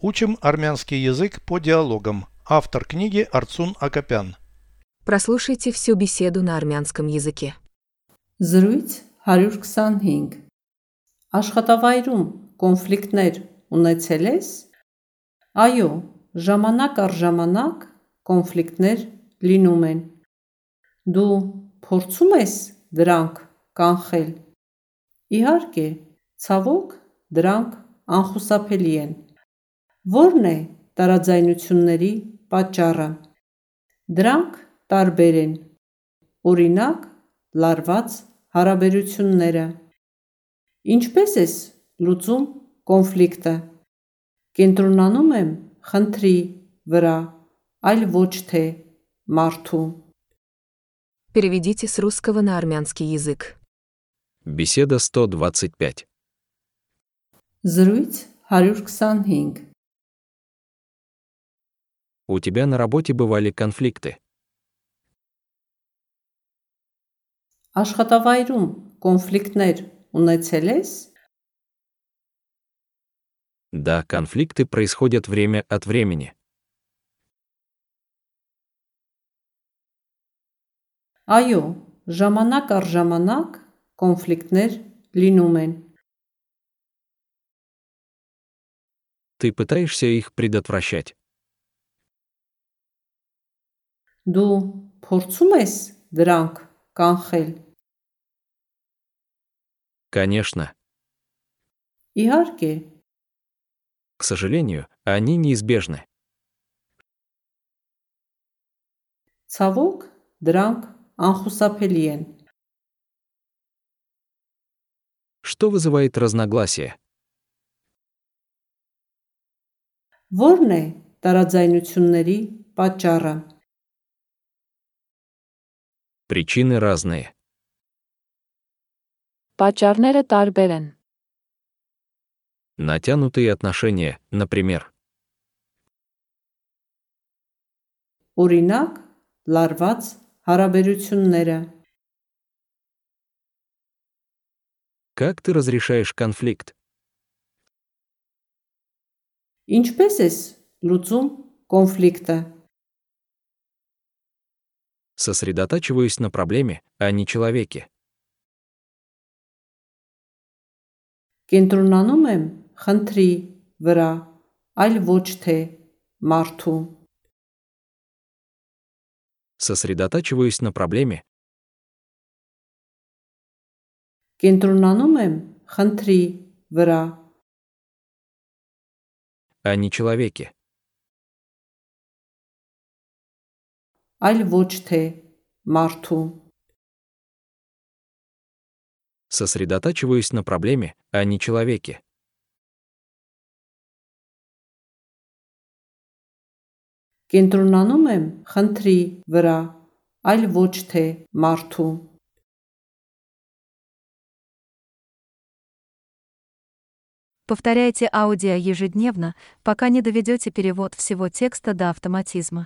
Учим армянский язык по диалогам. Автор книги Арцун Акопян. Прослушайте всю беседу на армянском языке. Զրույց 125 Աշխատավայրում կոնֆլիկտներ ունեցել ես? Այո, ժամանակ առ ժամանակ կոնֆլիկտներ լինում են։ Դու փորձում ես դրանք կանխել։ Իհարկե, ցավոք, դրանք անխուսափելի են։ Որն է տարաձայնությունների պատճառը։ Դրանք տարբեր են։ Օրինակ, լարված հարաբերությունները։ Ինչպես ես լուծում կոնֆլիկտը։ Կենտրոնանում եմ խնդրի վրա, այլ ոչ թե մարդու։ Переведите с русского на армянский язык. Беседа 125. Զրույց 125 У тебя на работе бывали конфликты. Աշխատավայրում կոնֆլիկտներ ունեցել ես? Да, конфликты происходят время от времени. Այո, ժամանակ առ ժամանակ կոնֆլիկտներ լինում են։ Ты пытаешься их предотвращать. Դու փորձում ես դրանք կանխել։ Конечно. Իհարկե, К сожалению, они неизбежны. ցավոք, դրանք անխուսափելի են։ Что вызывает разногласия? Որն է տարաձայնությունների պատճառը։ Причины разные. Պատճառները տարբեր են։ Натянутые отношения, например. Օրինակ, լարված հարաբերությունները։ Как ты разрешаешь конфликт? Ինչպես ես լուծում կոնֆլիկտը։ Сосредотачиваюсь на проблеме, а не человеке. Կենտրոնանում եմ խնդրի վրա, այլ ոչ թե մարդու։ Сосредотачиваюсь на проблеме, Կենտրոնանում եմ խնդրի վրա, а не человеке. այլ ոչ թե մարդու։ Сосредотачиваюсь на проблеме, а не человеке. Կենտրոնանում եմ խնդրի վրա, այլ ոչ թե մարդու։ Повторяйте аудио ежедневно, пока не доведете перевод всего текста до автоматизма.